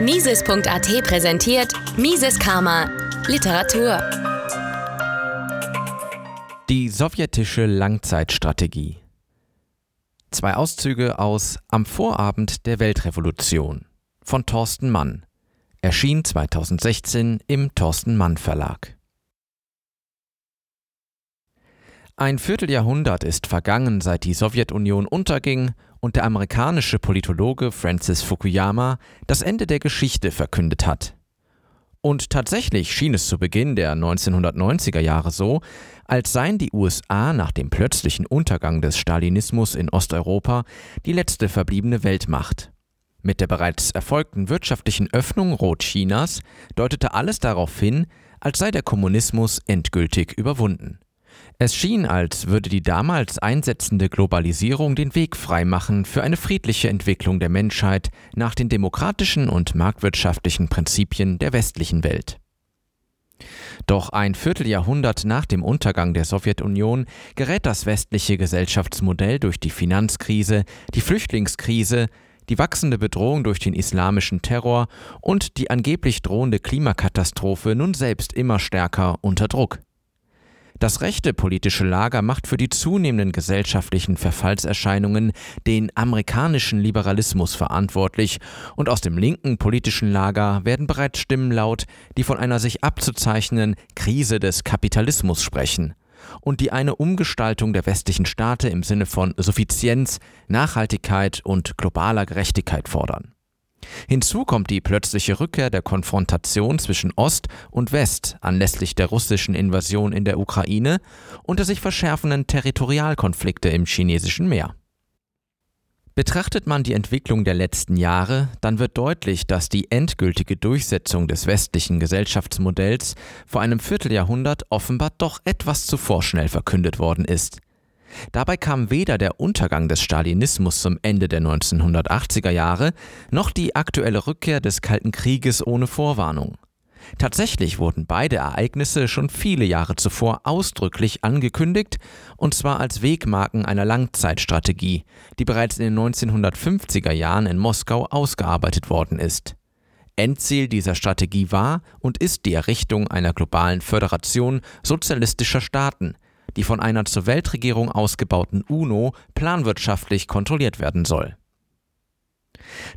Mises.at präsentiert Mises Karma Literatur. Die sowjetische Langzeitstrategie. Zwei Auszüge aus Am Vorabend der Weltrevolution von Thorsten Mann. Erschien 2016 im Thorsten Mann Verlag. Ein Vierteljahrhundert ist vergangen, seit die Sowjetunion unterging und der amerikanische Politologe Francis Fukuyama das Ende der Geschichte verkündet hat. Und tatsächlich schien es zu Beginn der 1990er Jahre so, als seien die USA nach dem plötzlichen Untergang des Stalinismus in Osteuropa die letzte verbliebene Weltmacht. Mit der bereits erfolgten wirtschaftlichen Öffnung Rotchinas deutete alles darauf hin, als sei der Kommunismus endgültig überwunden. Es schien, als würde die damals einsetzende Globalisierung den Weg freimachen für eine friedliche Entwicklung der Menschheit nach den demokratischen und marktwirtschaftlichen Prinzipien der westlichen Welt. Doch ein Vierteljahrhundert nach dem Untergang der Sowjetunion gerät das westliche Gesellschaftsmodell durch die Finanzkrise, die Flüchtlingskrise, die wachsende Bedrohung durch den islamischen Terror und die angeblich drohende Klimakatastrophe nun selbst immer stärker unter Druck. Das rechte politische Lager macht für die zunehmenden gesellschaftlichen Verfallserscheinungen den amerikanischen Liberalismus verantwortlich und aus dem linken politischen Lager werden bereits Stimmen laut, die von einer sich abzuzeichnenden Krise des Kapitalismus sprechen und die eine Umgestaltung der westlichen Staate im Sinne von Suffizienz, Nachhaltigkeit und globaler Gerechtigkeit fordern. Hinzu kommt die plötzliche Rückkehr der Konfrontation zwischen Ost und West anlässlich der russischen Invasion in der Ukraine und der sich verschärfenden Territorialkonflikte im chinesischen Meer. Betrachtet man die Entwicklung der letzten Jahre, dann wird deutlich, dass die endgültige Durchsetzung des westlichen Gesellschaftsmodells vor einem Vierteljahrhundert offenbar doch etwas zu vorschnell verkündet worden ist. Dabei kam weder der Untergang des Stalinismus zum Ende der 1980er Jahre noch die aktuelle Rückkehr des Kalten Krieges ohne Vorwarnung. Tatsächlich wurden beide Ereignisse schon viele Jahre zuvor ausdrücklich angekündigt, und zwar als Wegmarken einer Langzeitstrategie, die bereits in den 1950er Jahren in Moskau ausgearbeitet worden ist. Endziel dieser Strategie war und ist die Errichtung einer globalen Föderation sozialistischer Staaten, die von einer zur Weltregierung ausgebauten UNO planwirtschaftlich kontrolliert werden soll.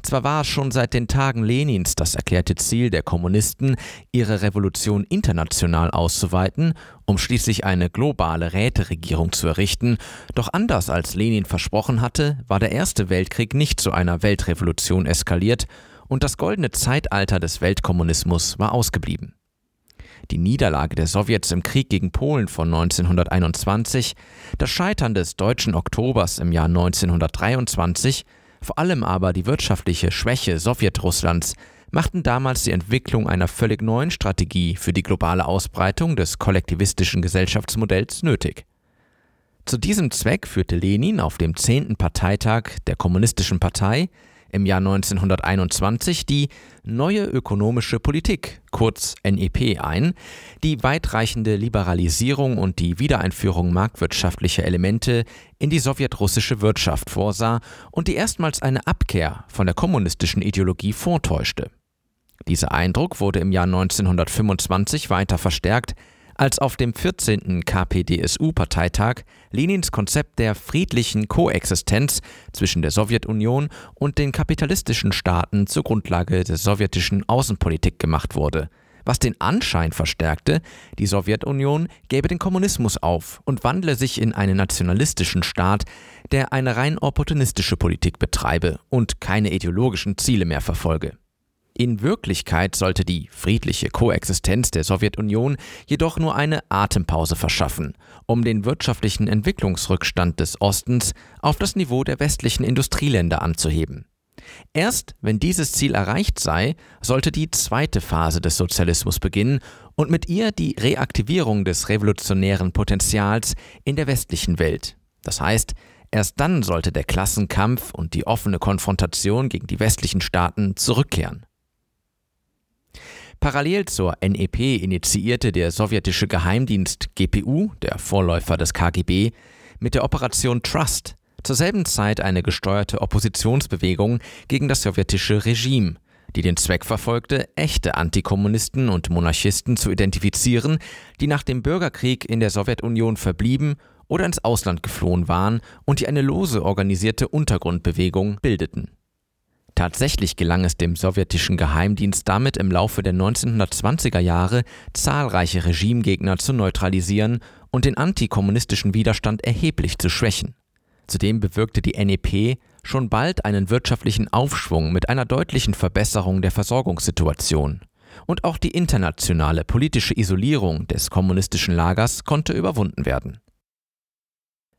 Zwar war es schon seit den Tagen Lenins das erklärte Ziel der Kommunisten, ihre Revolution international auszuweiten, um schließlich eine globale Räteregierung zu errichten, doch anders als Lenin versprochen hatte, war der Erste Weltkrieg nicht zu einer Weltrevolution eskaliert und das goldene Zeitalter des Weltkommunismus war ausgeblieben die Niederlage der Sowjets im Krieg gegen Polen von 1921, das Scheitern des deutschen Oktobers im Jahr 1923, vor allem aber die wirtschaftliche Schwäche Sowjetrusslands machten damals die Entwicklung einer völlig neuen Strategie für die globale Ausbreitung des kollektivistischen Gesellschaftsmodells nötig. Zu diesem Zweck führte Lenin auf dem 10. Parteitag der Kommunistischen Partei im Jahr 1921 die Neue ökonomische Politik, kurz NEP, ein, die weitreichende Liberalisierung und die Wiedereinführung marktwirtschaftlicher Elemente in die sowjetrussische Wirtschaft vorsah und die erstmals eine Abkehr von der kommunistischen Ideologie vortäuschte. Dieser Eindruck wurde im Jahr 1925 weiter verstärkt, als auf dem 14. KPDSU-Parteitag Lenins Konzept der friedlichen Koexistenz zwischen der Sowjetunion und den kapitalistischen Staaten zur Grundlage der sowjetischen Außenpolitik gemacht wurde, was den Anschein verstärkte, die Sowjetunion gäbe den Kommunismus auf und wandle sich in einen nationalistischen Staat, der eine rein opportunistische Politik betreibe und keine ideologischen Ziele mehr verfolge. In Wirklichkeit sollte die friedliche Koexistenz der Sowjetunion jedoch nur eine Atempause verschaffen, um den wirtschaftlichen Entwicklungsrückstand des Ostens auf das Niveau der westlichen Industrieländer anzuheben. Erst wenn dieses Ziel erreicht sei, sollte die zweite Phase des Sozialismus beginnen und mit ihr die Reaktivierung des revolutionären Potenzials in der westlichen Welt. Das heißt, erst dann sollte der Klassenkampf und die offene Konfrontation gegen die westlichen Staaten zurückkehren. Parallel zur NEP initiierte der sowjetische Geheimdienst GPU, der Vorläufer des KGB, mit der Operation Trust Zur selben Zeit eine gesteuerte Oppositionsbewegung gegen das sowjetische Regime, die den Zweck verfolgte, echte Antikommunisten und Monarchisten zu identifizieren, die nach dem Bürgerkrieg in der Sowjetunion verblieben oder ins Ausland geflohen waren und die eine lose organisierte Untergrundbewegung bildeten. Tatsächlich gelang es dem sowjetischen Geheimdienst damit im Laufe der 1920er Jahre, zahlreiche Regimegegner zu neutralisieren und den antikommunistischen Widerstand erheblich zu schwächen. Zudem bewirkte die NEP schon bald einen wirtschaftlichen Aufschwung mit einer deutlichen Verbesserung der Versorgungssituation. Und auch die internationale politische Isolierung des kommunistischen Lagers konnte überwunden werden.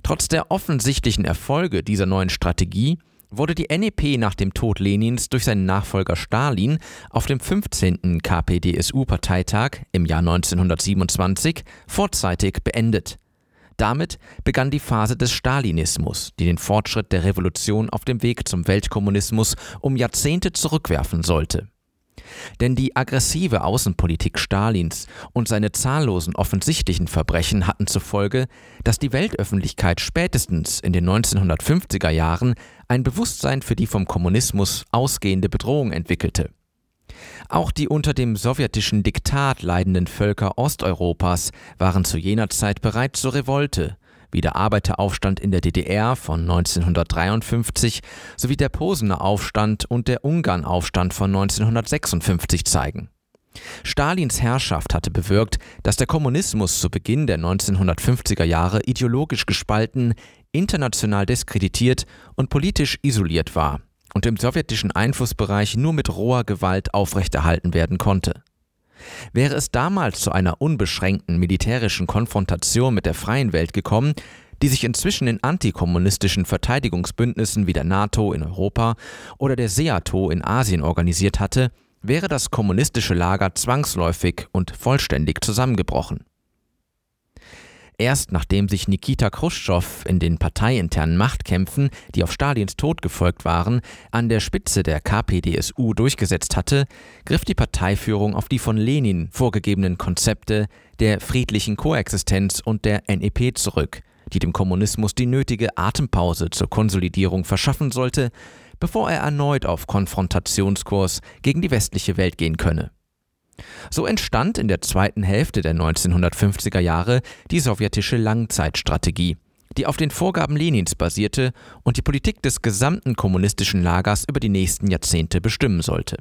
Trotz der offensichtlichen Erfolge dieser neuen Strategie wurde die NEP nach dem Tod Lenins durch seinen Nachfolger Stalin auf dem 15. KPDSU-Parteitag im Jahr 1927 vorzeitig beendet. Damit begann die Phase des Stalinismus, die den Fortschritt der Revolution auf dem Weg zum Weltkommunismus um Jahrzehnte zurückwerfen sollte. Denn die aggressive Außenpolitik Stalins und seine zahllosen offensichtlichen Verbrechen hatten zur Folge, dass die Weltöffentlichkeit spätestens in den 1950er Jahren ein Bewusstsein für die vom Kommunismus ausgehende Bedrohung entwickelte. Auch die unter dem sowjetischen Diktat leidenden Völker Osteuropas waren zu jener Zeit bereit zur Revolte, wie der Arbeiteraufstand in der DDR von 1953 sowie der Posener Aufstand und der Ungarnaufstand von 1956 zeigen. Stalins Herrschaft hatte bewirkt, dass der Kommunismus zu Beginn der 1950er Jahre ideologisch gespalten, international diskreditiert und politisch isoliert war und im sowjetischen Einflussbereich nur mit roher Gewalt aufrechterhalten werden konnte. Wäre es damals zu einer unbeschränkten militärischen Konfrontation mit der freien Welt gekommen, die sich inzwischen in antikommunistischen Verteidigungsbündnissen wie der NATO in Europa oder der SEATO in Asien organisiert hatte, wäre das kommunistische Lager zwangsläufig und vollständig zusammengebrochen. Erst nachdem sich Nikita Khrushchev in den parteiinternen Machtkämpfen, die auf Stalins Tod gefolgt waren, an der Spitze der KPDSU durchgesetzt hatte, griff die Parteiführung auf die von Lenin vorgegebenen Konzepte der friedlichen Koexistenz und der NEP zurück, die dem Kommunismus die nötige Atempause zur Konsolidierung verschaffen sollte, bevor er erneut auf Konfrontationskurs gegen die westliche Welt gehen könne. So entstand in der zweiten Hälfte der 1950er Jahre die sowjetische Langzeitstrategie, die auf den Vorgaben Lenins basierte und die Politik des gesamten kommunistischen Lagers über die nächsten Jahrzehnte bestimmen sollte.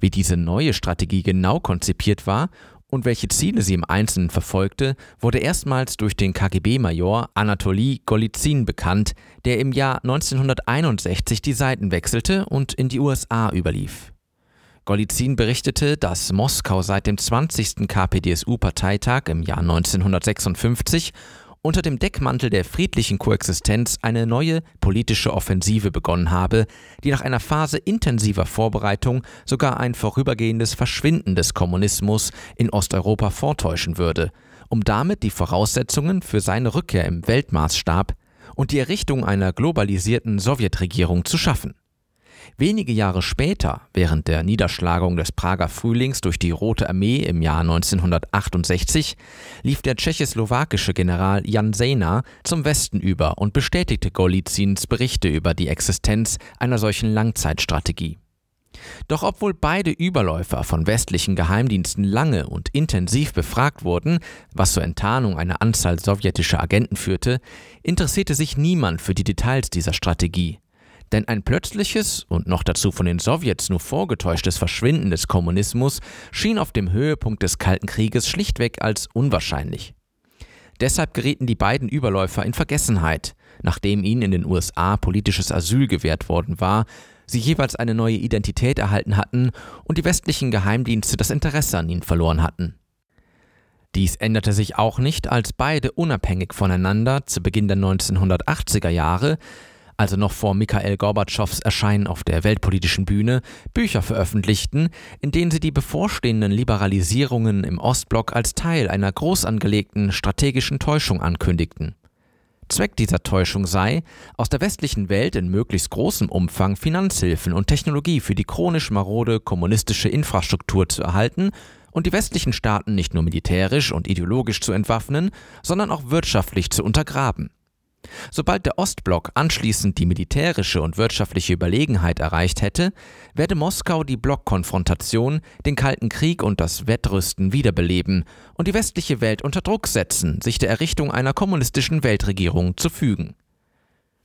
Wie diese neue Strategie genau konzipiert war und welche Ziele sie im Einzelnen verfolgte, wurde erstmals durch den KGB-Major Anatoli Golizin bekannt, der im Jahr 1961 die Seiten wechselte und in die USA überlief. Golizin berichtete, dass Moskau seit dem 20. KPDSU-Parteitag im Jahr 1956 unter dem Deckmantel der friedlichen Koexistenz eine neue politische Offensive begonnen habe, die nach einer Phase intensiver Vorbereitung sogar ein vorübergehendes Verschwinden des Kommunismus in Osteuropa vortäuschen würde, um damit die Voraussetzungen für seine Rückkehr im Weltmaßstab und die Errichtung einer globalisierten Sowjetregierung zu schaffen. Wenige Jahre später, während der Niederschlagung des Prager Frühlings durch die Rote Armee im Jahr 1968, lief der tschechoslowakische General Jan Sejna zum Westen über und bestätigte Golizins Berichte über die Existenz einer solchen Langzeitstrategie. Doch obwohl beide Überläufer von westlichen Geheimdiensten lange und intensiv befragt wurden, was zur Enttarnung einer Anzahl sowjetischer Agenten führte, interessierte sich niemand für die Details dieser Strategie. Denn ein plötzliches und noch dazu von den Sowjets nur vorgetäuschtes Verschwinden des Kommunismus schien auf dem Höhepunkt des Kalten Krieges schlichtweg als unwahrscheinlich. Deshalb gerieten die beiden Überläufer in Vergessenheit, nachdem ihnen in den USA politisches Asyl gewährt worden war, sie jeweils eine neue Identität erhalten hatten und die westlichen Geheimdienste das Interesse an ihnen verloren hatten. Dies änderte sich auch nicht, als beide unabhängig voneinander zu Beginn der 1980er Jahre also noch vor Mikhail Gorbatschows Erscheinen auf der weltpolitischen Bühne, Bücher veröffentlichten, in denen sie die bevorstehenden Liberalisierungen im Ostblock als Teil einer groß angelegten strategischen Täuschung ankündigten. Zweck dieser Täuschung sei, aus der westlichen Welt in möglichst großem Umfang Finanzhilfen und Technologie für die chronisch marode kommunistische Infrastruktur zu erhalten und die westlichen Staaten nicht nur militärisch und ideologisch zu entwaffnen, sondern auch wirtschaftlich zu untergraben. Sobald der Ostblock anschließend die militärische und wirtschaftliche Überlegenheit erreicht hätte, werde Moskau die Blockkonfrontation, den Kalten Krieg und das Wettrüsten wiederbeleben und die westliche Welt unter Druck setzen, sich der Errichtung einer kommunistischen Weltregierung zu fügen.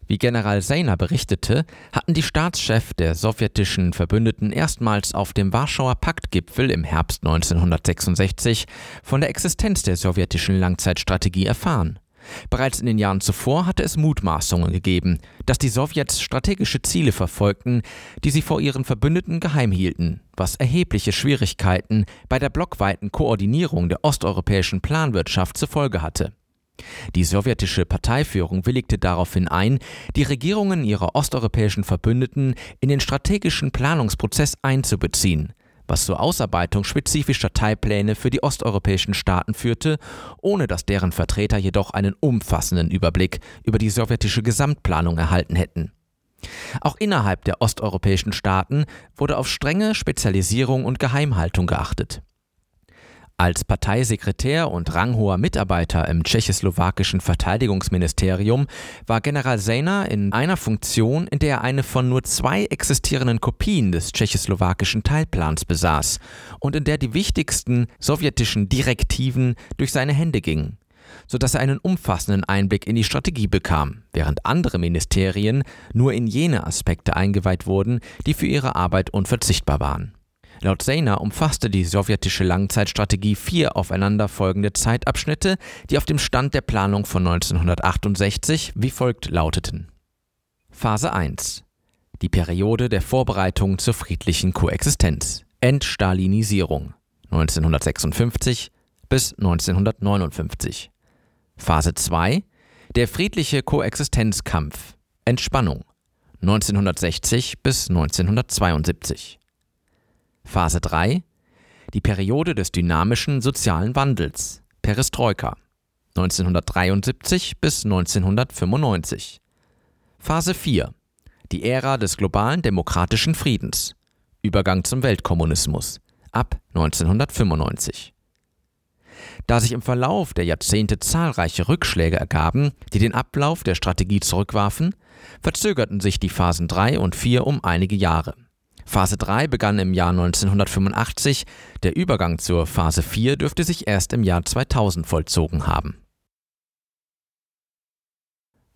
Wie General Seiner berichtete, hatten die Staatschefs der sowjetischen Verbündeten erstmals auf dem Warschauer Paktgipfel im Herbst 1966 von der Existenz der sowjetischen Langzeitstrategie erfahren. Bereits in den Jahren zuvor hatte es Mutmaßungen gegeben, dass die Sowjets strategische Ziele verfolgten, die sie vor ihren Verbündeten geheim hielten, was erhebliche Schwierigkeiten bei der blockweiten Koordinierung der osteuropäischen Planwirtschaft zur Folge hatte. Die sowjetische Parteiführung willigte daraufhin ein, die Regierungen ihrer osteuropäischen Verbündeten in den strategischen Planungsprozess einzubeziehen, was zur Ausarbeitung spezifischer Teilpläne für die osteuropäischen Staaten führte, ohne dass deren Vertreter jedoch einen umfassenden Überblick über die sowjetische Gesamtplanung erhalten hätten. Auch innerhalb der osteuropäischen Staaten wurde auf strenge Spezialisierung und Geheimhaltung geachtet. Als Parteisekretär und ranghoher Mitarbeiter im tschechoslowakischen Verteidigungsministerium war General Sejna in einer Funktion, in der er eine von nur zwei existierenden Kopien des tschechoslowakischen Teilplans besaß und in der die wichtigsten sowjetischen Direktiven durch seine Hände gingen, sodass er einen umfassenden Einblick in die Strategie bekam, während andere Ministerien nur in jene Aspekte eingeweiht wurden, die für ihre Arbeit unverzichtbar waren. Laut Sejner umfasste die sowjetische Langzeitstrategie vier aufeinanderfolgende Zeitabschnitte, die auf dem Stand der Planung von 1968 wie folgt lauteten. Phase 1 Die Periode der Vorbereitung zur friedlichen Koexistenz. Entstalinisierung. 1956 bis 1959 Phase 2 Der friedliche Koexistenzkampf. Entspannung. 1960 bis 1972 Phase 3 die Periode des dynamischen sozialen Wandels Perestroika 1973 bis 1995 Phase 4 die Ära des globalen demokratischen Friedens Übergang zum Weltkommunismus ab 1995 da sich im Verlauf der Jahrzehnte zahlreiche Rückschläge ergaben, die den Ablauf der Strategie zurückwarfen, verzögerten sich die Phasen 3 und 4 um einige Jahre. Phase 3 begann im Jahr 1985, der Übergang zur Phase 4 dürfte sich erst im Jahr 2000 vollzogen haben.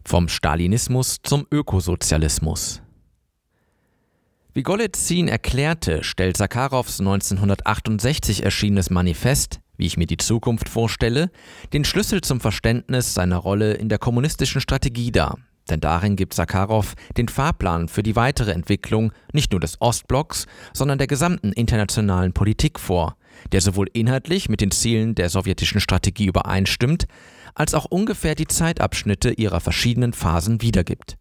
Vom Stalinismus zum Ökosozialismus. Wie Golitsyn erklärte, stellt Sakharows 1968 erschienenes Manifest, wie ich mir die Zukunft vorstelle, den Schlüssel zum Verständnis seiner Rolle in der kommunistischen Strategie dar, denn darin gibt Sakharov den Fahrplan für die weitere Entwicklung nicht nur des Ostblocks, sondern der gesamten internationalen Politik vor, der sowohl inhaltlich mit den Zielen der sowjetischen Strategie übereinstimmt, als auch ungefähr die Zeitabschnitte ihrer verschiedenen Phasen wiedergibt.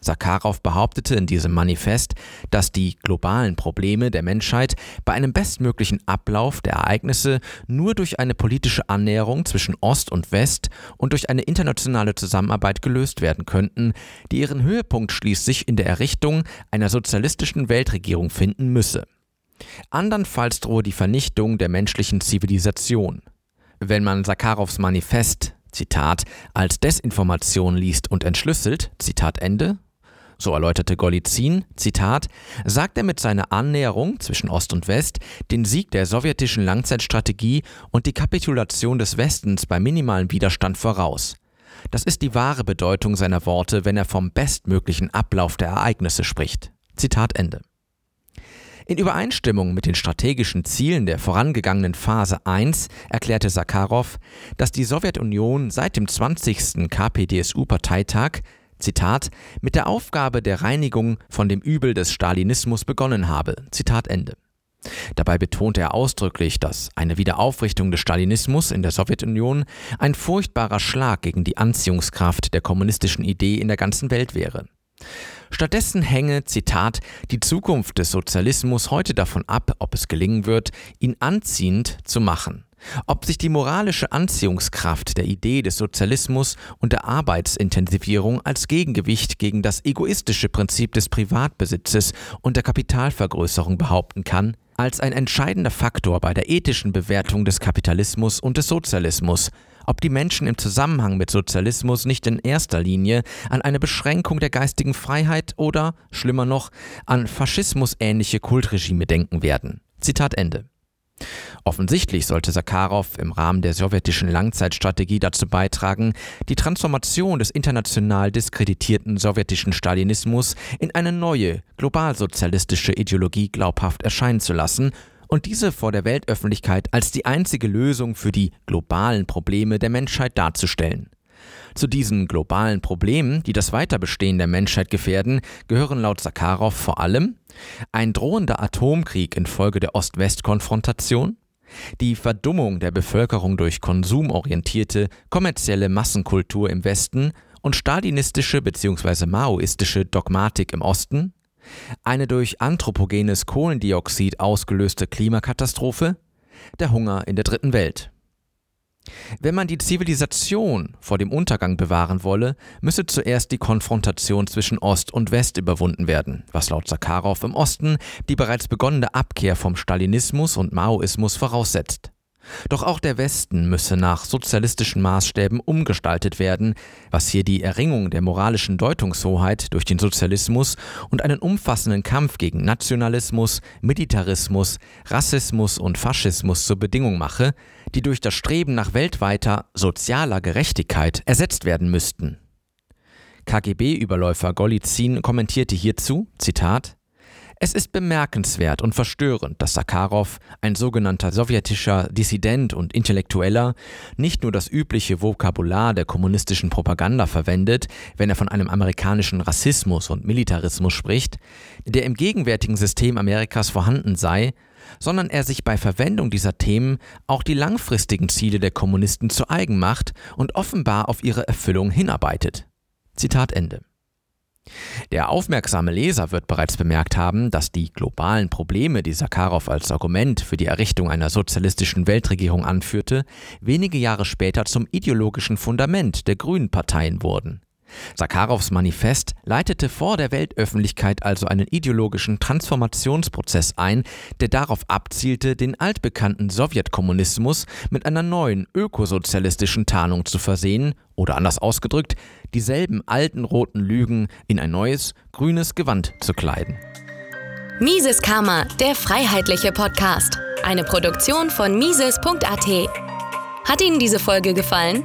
Sakharov behauptete in diesem Manifest, dass die globalen Probleme der Menschheit bei einem bestmöglichen Ablauf der Ereignisse nur durch eine politische Annäherung zwischen Ost und West und durch eine internationale Zusammenarbeit gelöst werden könnten, die ihren Höhepunkt schließlich in der Errichtung einer sozialistischen Weltregierung finden müsse. Andernfalls drohe die Vernichtung der menschlichen Zivilisation. Wenn man Sakharovs Manifest Zitat, als Desinformation liest und entschlüsselt, Zitat Ende, so erläuterte Golizin, Zitat, sagt er mit seiner Annäherung zwischen Ost und West den Sieg der sowjetischen Langzeitstrategie und die Kapitulation des Westens bei minimalem Widerstand voraus. Das ist die wahre Bedeutung seiner Worte, wenn er vom bestmöglichen Ablauf der Ereignisse spricht. Zitat Ende. In Übereinstimmung mit den strategischen Zielen der vorangegangenen Phase 1 erklärte Sakharov, dass die Sowjetunion seit dem 20. KPDSU-Parteitag Zitat, mit der Aufgabe der Reinigung von dem Übel des Stalinismus begonnen habe. Zitat Ende. Dabei betonte er ausdrücklich, dass eine Wiederaufrichtung des Stalinismus in der Sowjetunion ein furchtbarer Schlag gegen die Anziehungskraft der kommunistischen Idee in der ganzen Welt wäre. Stattdessen hänge, Zitat, die Zukunft des Sozialismus heute davon ab, ob es gelingen wird, ihn anziehend zu machen. Ob sich die moralische Anziehungskraft der Idee des Sozialismus und der Arbeitsintensivierung als Gegengewicht gegen das egoistische Prinzip des Privatbesitzes und der Kapitalvergrößerung behaupten kann, als ein entscheidender Faktor bei der ethischen Bewertung des Kapitalismus und des Sozialismus, ob die Menschen im Zusammenhang mit Sozialismus nicht in erster Linie an eine Beschränkung der geistigen Freiheit oder, schlimmer noch, an faschismusähnliche Kultregime denken werden. Zitat Ende. Offensichtlich sollte Sakharov im Rahmen der sowjetischen Langzeitstrategie dazu beitragen, die Transformation des international diskreditierten sowjetischen Stalinismus in eine neue, globalsozialistische Ideologie glaubhaft erscheinen zu lassen und diese vor der Weltöffentlichkeit als die einzige Lösung für die globalen Probleme der Menschheit darzustellen. Zu diesen globalen Problemen, die das Weiterbestehen der Menschheit gefährden, gehören laut Sakharov vor allem ein drohender Atomkrieg infolge der Ost-West-Konfrontation, die Verdummung der Bevölkerung durch konsumorientierte, kommerzielle Massenkultur im Westen und stalinistische bzw. maoistische Dogmatik im Osten, eine durch anthropogenes Kohlendioxid ausgelöste Klimakatastrophe, der Hunger in der dritten Welt. Wenn man die Zivilisation vor dem Untergang bewahren wolle, müsse zuerst die Konfrontation zwischen Ost und West überwunden werden, was laut Sakharov im Osten die bereits begonnene Abkehr vom Stalinismus und Maoismus voraussetzt. Doch auch der Westen müsse nach sozialistischen Maßstäben umgestaltet werden, was hier die Erringung der moralischen Deutungshoheit durch den Sozialismus und einen umfassenden Kampf gegen Nationalismus, Militarismus, Rassismus und Faschismus zur Bedingung mache, die durch das Streben nach weltweiter sozialer Gerechtigkeit ersetzt werden müssten. KGB-Überläufer Golizin kommentierte hierzu, Zitat, es ist bemerkenswert und verstörend, dass Sakharov, ein sogenannter sowjetischer Dissident und Intellektueller, nicht nur das übliche Vokabular der kommunistischen Propaganda verwendet, wenn er von einem amerikanischen Rassismus und Militarismus spricht, der im gegenwärtigen System Amerikas vorhanden sei, sondern er sich bei Verwendung dieser Themen auch die langfristigen Ziele der Kommunisten zu eigen macht und offenbar auf ihre Erfüllung hinarbeitet. Zitat Ende. Der aufmerksame Leser wird bereits bemerkt haben, dass die globalen Probleme, die Sakharov als Argument für die Errichtung einer sozialistischen Weltregierung anführte, wenige Jahre später zum ideologischen Fundament der Grünen Parteien wurden. Sakharovs Manifest leitete vor der Weltöffentlichkeit also einen ideologischen Transformationsprozess ein, der darauf abzielte, den altbekannten Sowjetkommunismus mit einer neuen ökosozialistischen Tarnung zu versehen oder anders ausgedrückt, dieselben alten roten Lügen in ein neues grünes Gewand zu kleiden. Mises Karma, der freiheitliche Podcast. Eine Produktion von Mises.at. Hat Ihnen diese Folge gefallen?